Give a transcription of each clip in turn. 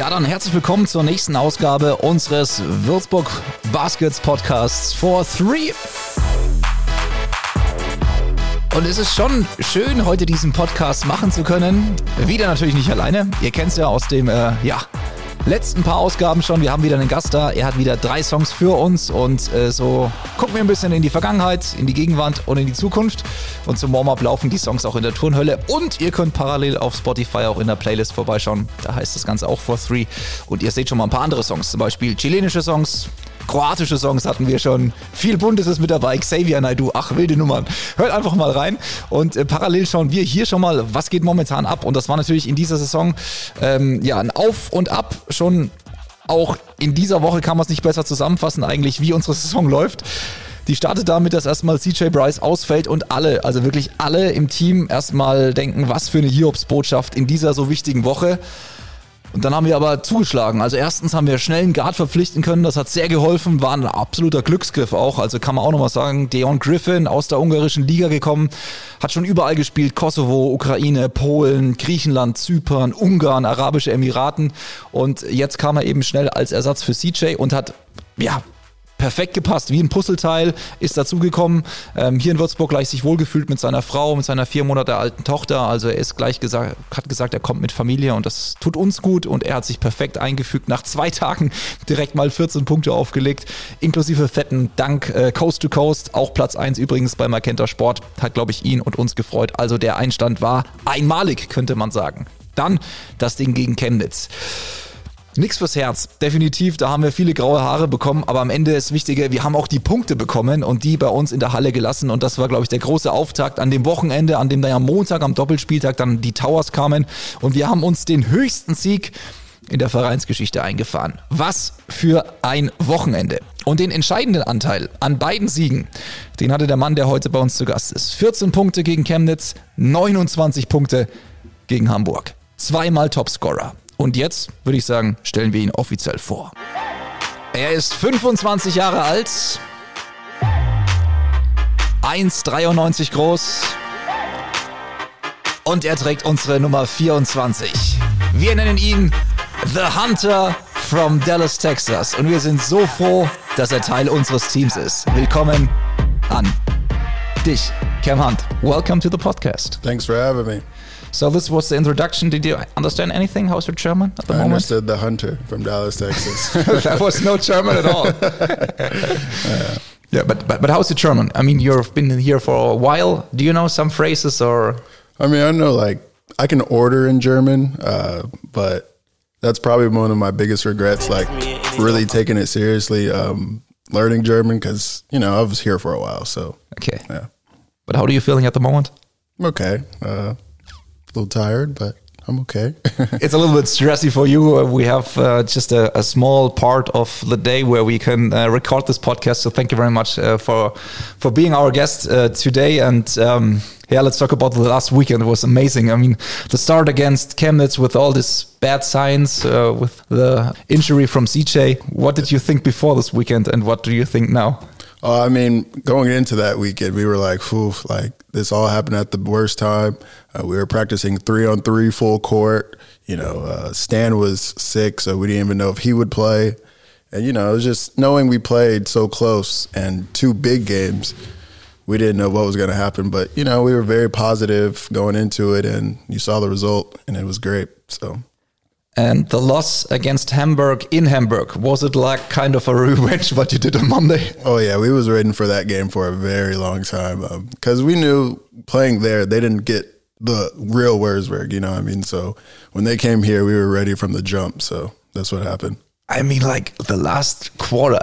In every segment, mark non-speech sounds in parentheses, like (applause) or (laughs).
Ja, dann herzlich willkommen zur nächsten Ausgabe unseres Würzburg Baskets Podcasts for Three. Und es ist schon schön, heute diesen Podcast machen zu können. Wieder natürlich nicht alleine. Ihr kennt es ja aus dem, äh, ja, letzten paar Ausgaben schon. Wir haben wieder einen Gast da. Er hat wieder drei Songs für uns und äh, so gucken wir ein bisschen in die Vergangenheit, in die Gegenwart und in die Zukunft. Und zum Warm-up laufen die Songs auch in der Turnhölle und ihr könnt parallel auf Spotify auch in der Playlist vorbeischauen. Da heißt das Ganze auch For Three. Und ihr seht schon mal ein paar andere Songs, zum Beispiel chilenische Songs, kroatische Songs hatten wir schon. Viel Buntes ist mit dabei. Xavier Naidu, ach, wilde Nummern. Hört einfach mal rein. Und äh, parallel schauen wir hier schon mal, was geht momentan ab. Und das war natürlich in dieser Saison ähm, ja ein Auf und Ab. Schon auch in dieser Woche kann man es nicht besser zusammenfassen, eigentlich, wie unsere Saison läuft. Die startet damit, dass erstmal CJ Bryce ausfällt und alle, also wirklich alle im Team erstmal denken, was für eine Hiobsbotschaft in dieser so wichtigen Woche. Und dann haben wir aber zugeschlagen. Also erstens haben wir schnell einen Guard verpflichten können, das hat sehr geholfen, war ein absoluter Glücksgriff auch. Also kann man auch nochmal sagen, Deon Griffin aus der ungarischen Liga gekommen, hat schon überall gespielt, Kosovo, Ukraine, Polen, Griechenland, Zypern, Ungarn, Arabische Emiraten. Und jetzt kam er eben schnell als Ersatz für CJ und hat, ja, perfekt gepasst, wie ein Puzzleteil, ist dazugekommen. Ähm, hier in Würzburg gleich sich wohlgefühlt mit seiner Frau, mit seiner vier Monate alten Tochter. Also er ist gleich gesagt, hat gesagt, er kommt mit Familie und das tut uns gut und er hat sich perfekt eingefügt. Nach zwei (laughs) Tagen direkt mal 14 Punkte aufgelegt, inklusive fetten Dank äh, Coast to Coast, auch Platz 1 übrigens bei Magenta Sport, hat glaube ich ihn und uns gefreut. Also der Einstand war einmalig, könnte man sagen. Dann das Ding gegen Chemnitz. Nix fürs Herz, definitiv. Da haben wir viele graue Haare bekommen, aber am Ende ist Wichtige, wir haben auch die Punkte bekommen und die bei uns in der Halle gelassen. Und das war, glaube ich, der große Auftakt an dem Wochenende, an dem dann am Montag, am Doppelspieltag dann die Towers kamen. Und wir haben uns den höchsten Sieg in der Vereinsgeschichte eingefahren. Was für ein Wochenende. Und den entscheidenden Anteil an beiden Siegen, den hatte der Mann, der heute bei uns zu Gast ist. 14 Punkte gegen Chemnitz, 29 Punkte gegen Hamburg. Zweimal Topscorer. Und jetzt würde ich sagen, stellen wir ihn offiziell vor. Er ist 25 Jahre alt, 1,93 groß und er trägt unsere Nummer 24. Wir nennen ihn The Hunter from Dallas, Texas. Und wir sind so froh, dass er Teil unseres Teams ist. Willkommen an dich, Cam Hunt. Welcome to the podcast. Thanks for having me. So this was the introduction. Did you understand anything? How's your German at the I moment? I understood the hunter from Dallas, Texas. (laughs) that was no German at all. yeah. (laughs) (laughs) yeah, but, but but how's your German? I mean, you've been here for a while. Do you know some phrases or? I mean, I know like I can order in German, uh, but that's probably one of my biggest regrets. Like really taking it seriously, um, learning German because you know I was here for a while. So okay, yeah. But how are you feeling at the moment? Okay. Uh, a little tired, but I'm okay. (laughs) it's a little bit stressy for you. Uh, we have uh, just a, a, small part of the day where we can uh, record this podcast. So thank you very much uh, for for being our guest uh, today. And um, yeah, let's talk about the last weekend. It was amazing. I mean, the start against Chemnitz with all this bad signs, uh, with the injury from CJ. What did you think before this weekend, and what do you think now? Uh, I mean, going into that weekend, we were like, "Whew!" Like this all happened at the worst time. Uh, we were practicing three on three, full court. You know, uh, Stan was sick, so we didn't even know if he would play. And you know, it was just knowing we played so close and two big games. We didn't know what was going to happen, but you know, we were very positive going into it, and you saw the result, and it was great. So and the loss against Hamburg in Hamburg was it like kind of a (laughs) revenge what you did on Monday? Oh yeah, we was waiting for that game for a very long time because um, we knew playing there they didn't get the real Wurzburg, you know what I mean? So when they came here, we were ready from the jump. So that's what happened. I mean, like the last quarter,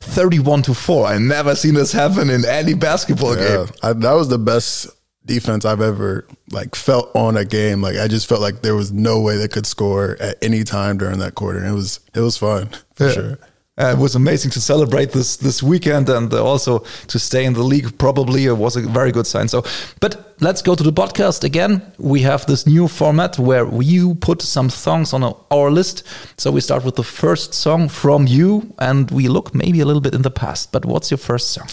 31 to 4. I never seen this happen in any basketball yeah, game. I, that was the best defense I've ever like felt on a game. Like I just felt like there was no way they could score at any time during that quarter. And it was it was fun for yeah. sure. Uh, it was amazing to celebrate this this weekend and also to stay in the league. Probably it was a very good sign. So, but let's go to the podcast again. We have this new format where you put some songs on our list. So we start with the first song from you, and we look maybe a little bit in the past. But what's your first song?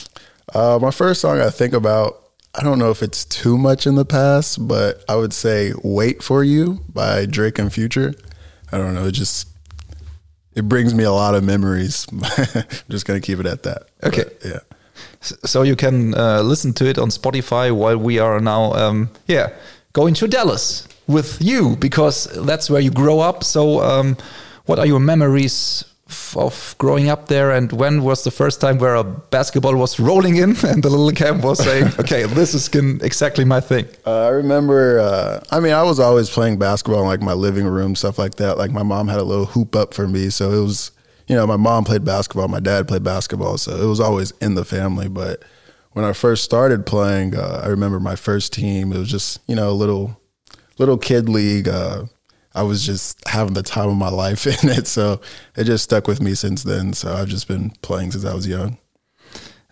Uh, my first song I think about I don't know if it's too much in the past, but I would say "Wait for You" by Drake and Future. I don't know, it just it brings me a lot of memories. (laughs) I'm just gonna keep it at that. Okay. But, yeah. So you can uh, listen to it on Spotify while we are now, um, yeah, going to Dallas with you because that's where you grow up. So, um, what are your memories of growing up there and when was the first time where a basketball was rolling in and the little cam was saying (laughs) okay this is exactly my thing. Uh, i remember uh, i mean i was always playing basketball in like my living room stuff like that. Like my mom had a little hoop up for me so it was you know my mom played basketball my dad played basketball so it was always in the family. But when i first started playing uh, i remember my first team it was just you know a little little kid league uh, I was just having the time of my life (laughs) in it. So it just stuck with me since then. So I've just been playing since I was young.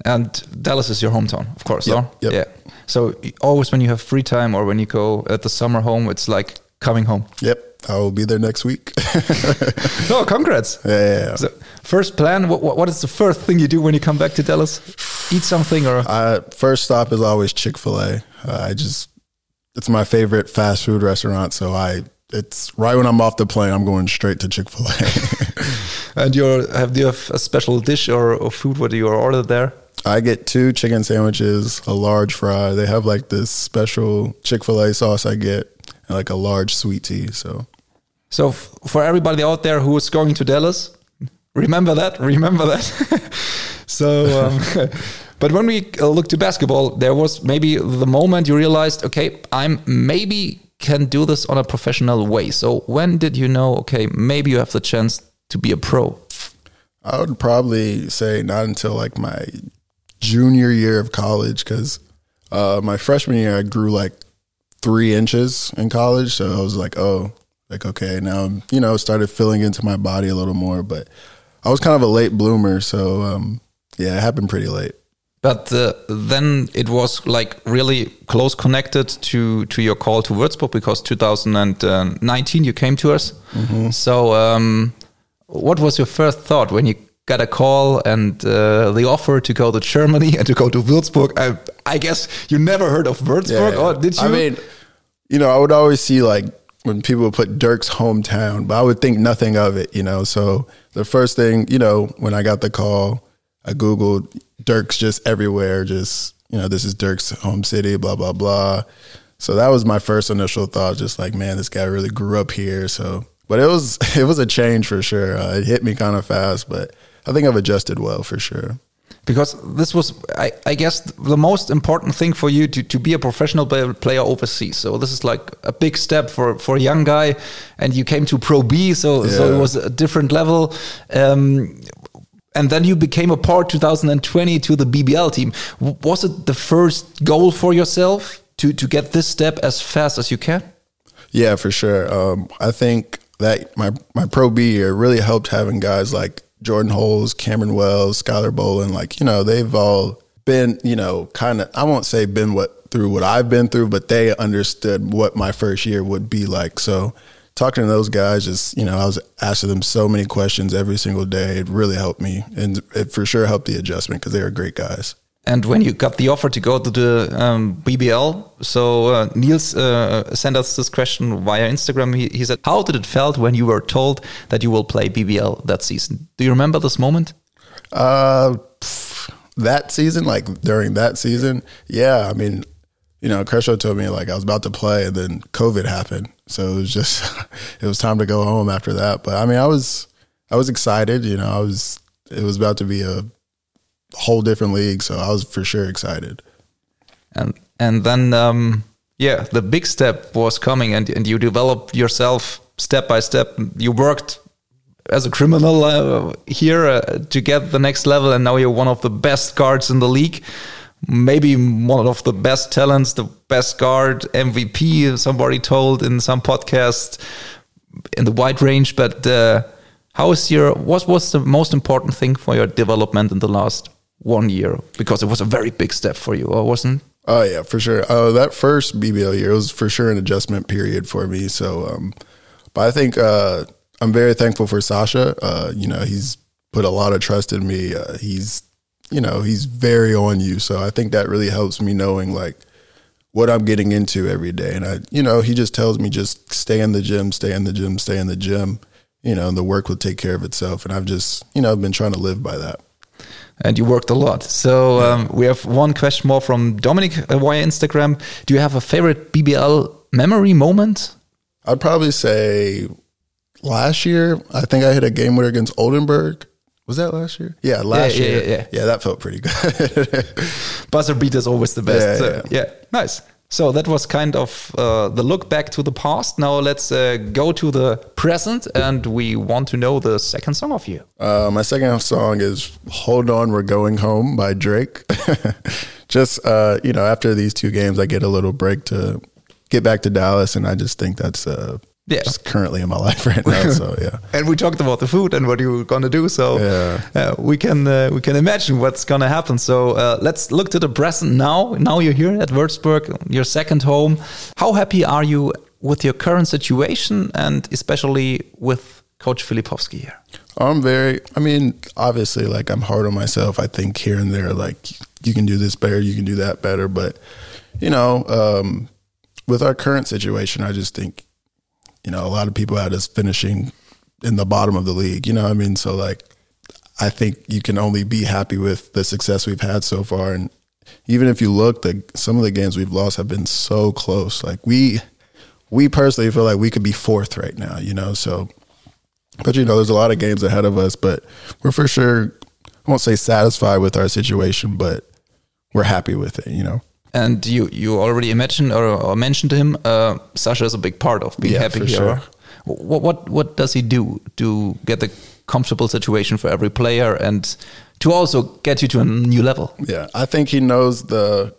And Dallas is your hometown, of course. Yep, yep. Yeah. So always when you have free time or when you go at the summer home, it's like coming home. Yep. I will be there next week. (laughs) no, congrats. (laughs) Yeah. yeah, yeah. So first plan, what, what is the first thing you do when you come back to Dallas? Eat something or? Uh, first stop is always Chick-fil-A. Uh, I just, it's my favorite fast food restaurant. So I it's right when I'm off the plane, I'm going straight to Chick Fil (laughs) A. and you have do you have a special dish or, or food? What do you order there? I get two chicken sandwiches, a large fry. They have like this special Chick Fil A sauce I get, and like a large sweet tea. So, so for everybody out there who is going to Dallas, remember that. Remember that. (laughs) so. Um, (laughs) But when we uh, look to basketball, there was maybe the moment you realized, okay, I'm maybe can do this on a professional way. So when did you know, okay, maybe you have the chance to be a pro? I would probably say not until like my junior year of college because uh, my freshman year I grew like three inches in college. So I was like, oh, like okay, now you know started filling into my body a little more. But I was kind of a late bloomer, so um, yeah, it happened pretty late. But uh, then it was like really close connected to to your call to Würzburg because 2019 you came to us. Mm -hmm. So um, what was your first thought when you got a call and uh, the offer to go to Germany and to go to Würzburg? I, I guess you never heard of Würzburg, yeah, or did you? I mean, you know, I would always see like when people would put Dirk's hometown, but I would think nothing of it, you know. So the first thing, you know, when I got the call, I googled Dirk's just everywhere. Just you know, this is Dirk's home city. Blah blah blah. So that was my first initial thought. Just like, man, this guy really grew up here. So, but it was (laughs) it was a change for sure. Uh, it hit me kind of fast, but I think I've adjusted well for sure. Because this was, I, I guess, the most important thing for you to, to be a professional player overseas. So this is like a big step for, for a young guy, and you came to Pro B, so yeah. so it was a different level. Um, and then you became a part 2020 to the BBL team. Was it the first goal for yourself to to get this step as fast as you can? Yeah, for sure. Um, I think that my my Pro B year really helped having guys like Jordan Hulls, Cameron Wells, Skyler Bowlin. Like you know, they've all been you know kind of I won't say been what through what I've been through, but they understood what my first year would be like. So talking to those guys, just you know, I was asking them so many questions every single day. It really helped me, and it for sure helped the adjustment because they are great guys. And when you got the offer to go to the um, BBL, so uh, Niels uh, sent us this question via Instagram. He, he, said, "How did it felt when you were told that you will play BBL that season? Do you remember this moment?" Uh, that season, like during that season, yeah. I mean, you know, Kershaw told me like I was about to play, and then COVID happened, so it was just (laughs) it was time to go home after that. But I mean, I was I was excited. You know, I was it was about to be a whole different league, so I was for sure excited. And and then um, yeah, the big step was coming, and and you developed yourself step by step. You worked as a criminal uh, here uh, to get the next level, and now you're one of the best guards in the league maybe one of the best talents, the best guard, MVP. Somebody told in some podcast in the wide range. But uh, how is your what was the most important thing for your development in the last one year? Because it was a very big step for you, or wasn't? Oh yeah, for sure. Uh, that first BBL year was for sure an adjustment period for me. So, um, but I think uh, I'm very thankful for Sasha. Uh, you know, he's put a lot of trust in me. Uh, he's you know, he's very on you. So I think that really helps me knowing like what I'm getting into every day. And I, you know, he just tells me just stay in the gym, stay in the gym, stay in the gym. you know, the work will take care of itself. And I've just, you know, I've been trying to live by that. And you worked a lot. So um, we have one question more from Dominic uh, via Instagram. Do you have a favorite BBL memory moment? I'd probably say last year, I think I hit a game winner against Oldenburg. Was that last year? Yeah, last yeah, year. Yeah, yeah, yeah. that felt pretty good. (laughs) Buzzer beat is always the best. Yeah, so, yeah. nice. So that was kind of uh, the look back to the past. Now let's uh, go to the present, and we want to know the second song of you. Uh, my second song is "Hold On, We're Going Home" by Drake. (laughs) just uh, you know, after these two games, I get a little break to get back to Dallas, and I just think that's uh, yeah. just currently in my life right now. So (laughs) yeah. and we talked about the food and what you're gonna do. So yeah, uh, we can uh, we can imagine what's gonna happen. So uh, let's look to the present now. Now you're here at Würzburg, your second home. How happy are you with your current situation and especially with Coach Filipovski here? I'm very. I mean, obviously, like I'm hard on myself. I think here and there, like you can do this better, you can do that better, but you know. Um, with our current situation, I just think you know, a lot of people had us finishing in the bottom of the league. You know I mean? So like, I think you can only be happy with the success we've had so far. And even if you look, the some of the games we've lost have been so close. Like we, we personally feel like we could be fourth right now. You know, so. But you know, there's a lot of games ahead of us. But we're for sure, I won't say satisfied with our situation, but we're happy with it. You know. And you you already mentioned or, or mentioned to him. Uh, Sasha is a big part of being yeah, happy here. Sure. What what what does he do to get the comfortable situation for every player and to also get you to a new level? Yeah, I think he knows the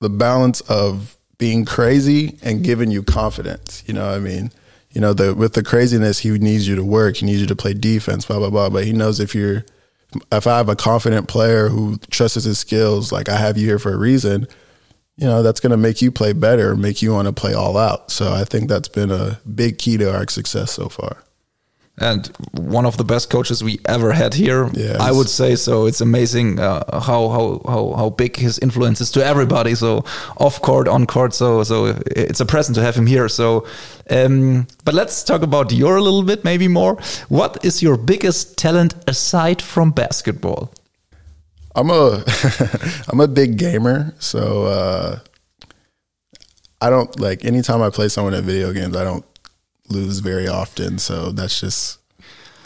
the balance of being crazy and giving you confidence. You know, what I mean, you know, the with the craziness, he needs you to work. He needs you to play defense. Blah blah blah. But he knows if you're if I have a confident player who trusts his skills, like I have you here for a reason you know, that's going to make you play better, make you want to play all out. So I think that's been a big key to our success so far. And one of the best coaches we ever had here, yes. I would say. So it's amazing uh, how, how how how big his influence is to everybody. So off court, on court. So so it's a present to have him here. So, um, but let's talk about your a little bit, maybe more. What is your biggest talent aside from basketball? I'm a (laughs) I'm a big gamer, so uh, I don't like anytime I play someone at video games, I don't lose very often. So that's just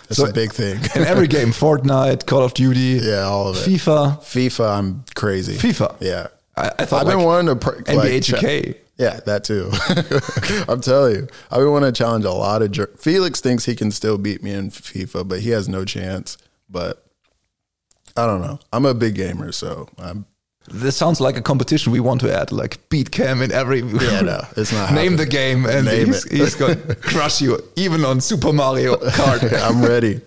that's so a big thing. (laughs) in every game, Fortnite, Call of Duty, yeah, all of it. FIFA, FIFA, I'm crazy. FIFA, yeah. I, I thought I've like been wanting to pr- NBA like, 2K. Yeah, that too. (laughs) I'm telling you, I've been wanting to challenge a lot of. Jer- Felix thinks he can still beat me in FIFA, but he has no chance. But I don't know. I'm a big gamer, so I'm. This sounds like a competition we want to add, like beat Cam in every. (laughs) Yeah, no, it's not. (laughs) Name the game, and Name he's, he's going (laughs) to crush you, even on Super Mario Kart. I'm ready.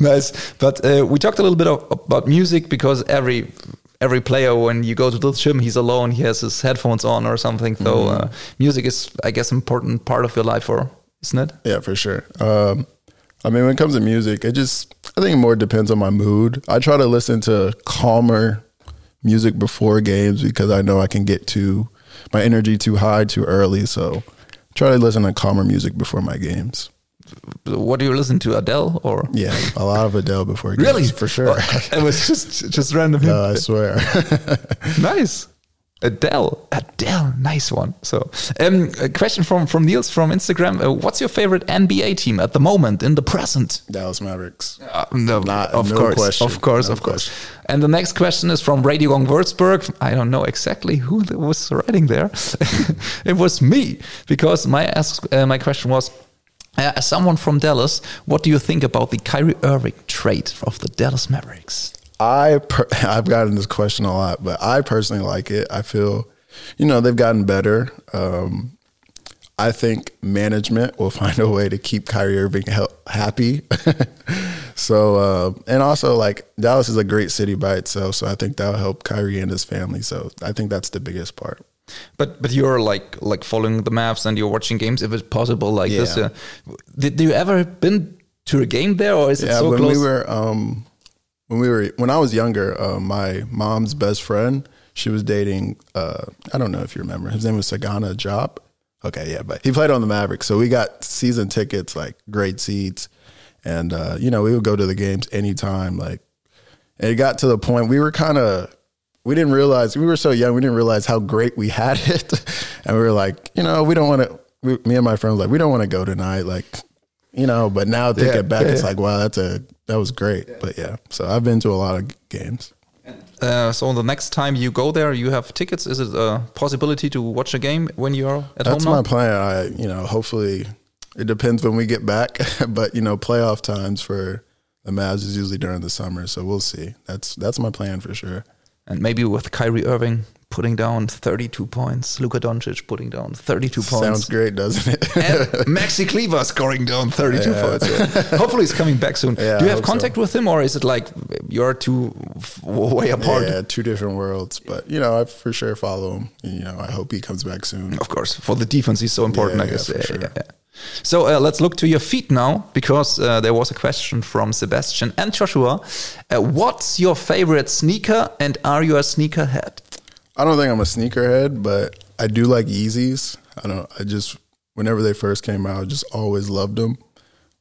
nice, but uh, we talked a little bit of, about music because every every player, when you go to the gym, he's alone. He has his headphones on or something. So Mm-hmm. uh, music is, I guess, important part of your life, or isn't it? Yeah, for sure. Um, I mean, when it comes to music, it just I think more depends on my mood. I try to listen to calmer music before games because I know I can get too my energy too high too early. So try to listen to calmer music before my games. What do you listen to, Adele or? Yeah, a lot of Adele before (laughs) games. Really, for sure. it was just just random. (laughs) no, I swear. (laughs) nice. Adele, Adele, nice one. So, um, a question from from Niels from Instagram. Uh, what's your favorite NBA team at the moment in the present? Dallas Mavericks. Uh, no, Not- of no course, question. of course, No of course. And the next question is from Radio Gong Würzburg. I don't know exactly who was writing there. (laughs) it was me because my ask, uh, my question was. Uh, as someone from Dallas, what do you think about the Kyrie Irving trade of the Dallas Mavericks? I per- (laughs) I've gotten this question a lot, but I personally like it. I feel, you know, they've gotten better. Um, I think management will (laughs) find a way to keep Kyrie Irving happy. (laughs) so, uh, and also like Dallas is a great city by itself, so I think that'll help Kyrie and his family. So I think that's the biggest part. But but you're like like following the Mavs and you're watching games if it's possible like this. Yeah. Uh, did you ever been to a game there or is it Yeah, so when close? we were um, when we were when I was younger, uh, my mom's best friend, she was dating. Uh, I don't know if you remember. His name was Sagana Diop. Okay, yeah, but he played on the Mavericks, so we got season tickets, like great seats. and uh, you know we would go to the games anytime. Like, it got to the point we were kind of we didn't realize we were so young we didn't realize how great we had (laughs) it, and we were like, you know, we don't want to. Me and my friends like, we don't want to go tonight. Like, you know, but now thinking Yeah, back, yeah, it's yeah. like, wow, that's a that was great. But yeah, so I've been to a lot of games. Uh, so the next time you go there, you have tickets. Is it a possibility to watch a game when you're at That's home? That's my now? plan. I, you know, hopefully it depends when we get back, (laughs) but you know, playoff times for the Mavs is usually during the summer, so we'll see. That's that's my plan for sure. And maybe with Kyrie Irving putting down 32 points, Luka Doncic putting down 32 points. Sounds great, doesn't it? and Maxi Kleber scoring down 32 Yeah. points. Hopefully he's coming back soon. (laughs) Yeah, Do you have contact so. with him or is it like you're too f- way apart? yeah, two different worlds, but you know, I for sure follow him. You know, I hope he comes back soon. Of course, for the defense, he's so important, I guess. sure. So uh, let's look to your feet now, because uh, there was a question from Sebastian and Joshua. Uh, what's your favorite sneaker, and are you a sneakerhead? I don't think I'm a sneakerhead, but I do like Yeezys. I don't. I just whenever they first came out, I just always loved them.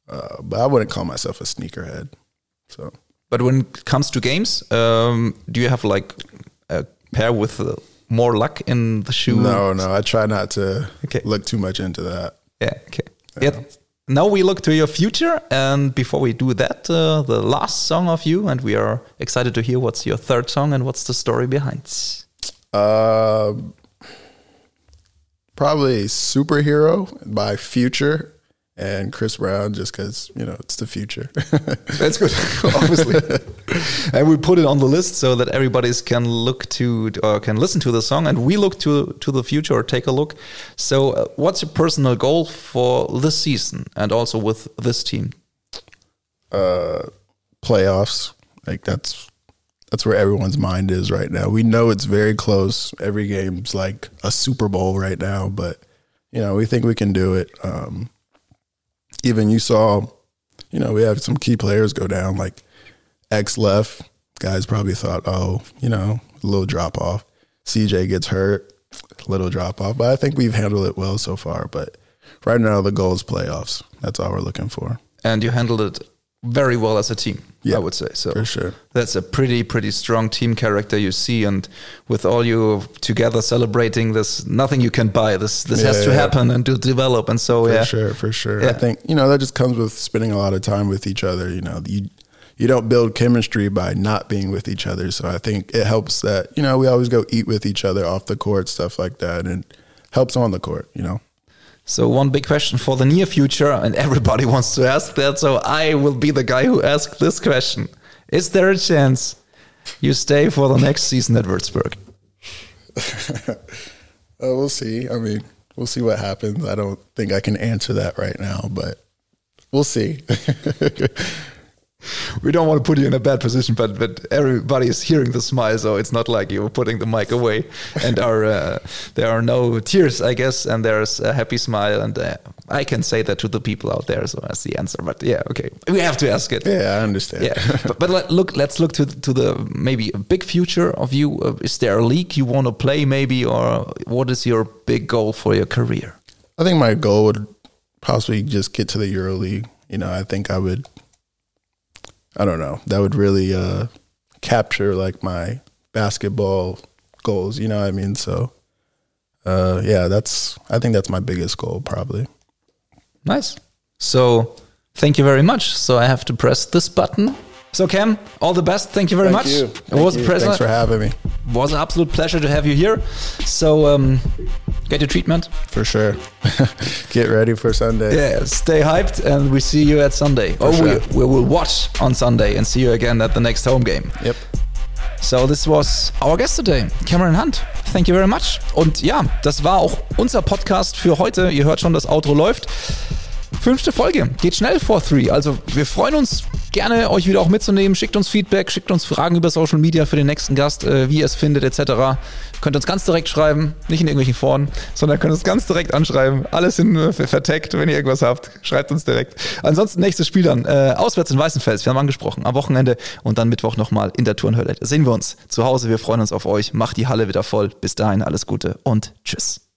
Uh, but I wouldn't call myself a sneakerhead. So But when it comes to games, um, do you have like a pair with uh, more luck in the shoe? no, no, I try not to Okay. look too much into that. Yeah. Okay. Yeah. Now we look to your future, and before we do that, uh, the last song of you, and we are excited to hear what's your third song and what's the story behind. Uh, probably Superhero by Future and Chris Brown, just because you know it's the future. (laughs) That's good, (laughs) obviously. and we put it on the list so that everybody can look to or can listen to the song, and we look to to the future or take a look. So, uh, what's your personal goal for this season and also with this team? uh, playoffs, like that's that's where everyone's mind is right now. We know it's very close. Every game's like a Super Bowl right now, but you know we think we can do it. Um, even you saw, you know, we had some key players go down. Like X left, guys probably thought, oh, you know, a little drop off. CJ gets hurt, little drop off. But I think we've handled it well so far. But right now, the goal is playoffs. That's all we're looking for. And you handled it very well as a team, Yeah, I would say. So for sure. That's a pretty, pretty strong team character you see, and with all you together celebrating this, nothing you can buy. This this has Yeah, to yeah. happen and to develop, and so For yeah, for sure, for sure. Yeah. I think you know that just comes with spending a lot of time with each other. You know, you you don't build chemistry by not being with each other. So I think it helps that you know we always go eat with each other off the court, stuff like that, and helps on the court. You know. So one big question for the near future, and everybody (laughs) wants to ask that. So I will be the guy who asks this question: Is there a chance you stay for the next season at Würzburg? (laughs) Uh, we'll see. I mean, we'll see what happens. I don't think I can answer that right now, but we'll see. (laughs) We don't want to put you in a bad position, but but everybody is hearing the smile, so it's not like you're putting the mic away. And (laughs) are uh, there are no tears, I guess, and there's a happy smile, and uh, I can say that to the people out there. So that's the answer. But yeah, okay, we have to ask it. yeah, I understand. Yeah, (laughs) but, but let, look, let's look to to the maybe a big future of you. Uh, is there a league you want to play, maybe, or what is your big goal for your career? I think my goal would possibly just get to the Euro League. You know, I think I would. I don't know. That would really uh, capture like my basketball goals. You know what I mean? So, uh, yeah, that's. I think that's my biggest goal, probably. Nice. So thank you very much. So I have to press this button. So Cam, all the best. Thank you very much. you. It was Thank a pleasure. Thanks for having me. It was an absolute pleasure to have you here. So um, get your treatment. For sure. (laughs) Get ready for Sunday. Yeah, stay hyped, and we see you at Sunday. Oh, sure. we, we will watch on Sunday and see you again at the next home game. Yep. So this was our guest today, Cameron Hunt. Thank you very much. Und ja, das war auch unser Podcast für heute. Ihr hört schon, das Outro läuft. Fünfte Folge. Geht schnell vor 3. Also wir freuen uns gerne, euch wieder auch mitzunehmen. Schickt uns Feedback, schickt uns Fragen über Social Media für den nächsten Gast, äh, wie ihr es findet, etc. Könnt uns ganz direkt schreiben, nicht in irgendwelchen Foren, sondern könnt uns ganz direkt anschreiben. Alles sind äh, verteckt, wenn ihr irgendwas habt. Schreibt uns direkt. Ansonsten nächstes Spiel dann. Äh, auswärts in Weißenfels, wir haben angesprochen, am Wochenende und dann Mittwoch nochmal in der Turnhölle. Sehen wir uns zu Hause. Wir freuen uns auf euch. Macht die Halle wieder voll. Bis dahin alles Gute und tschüss.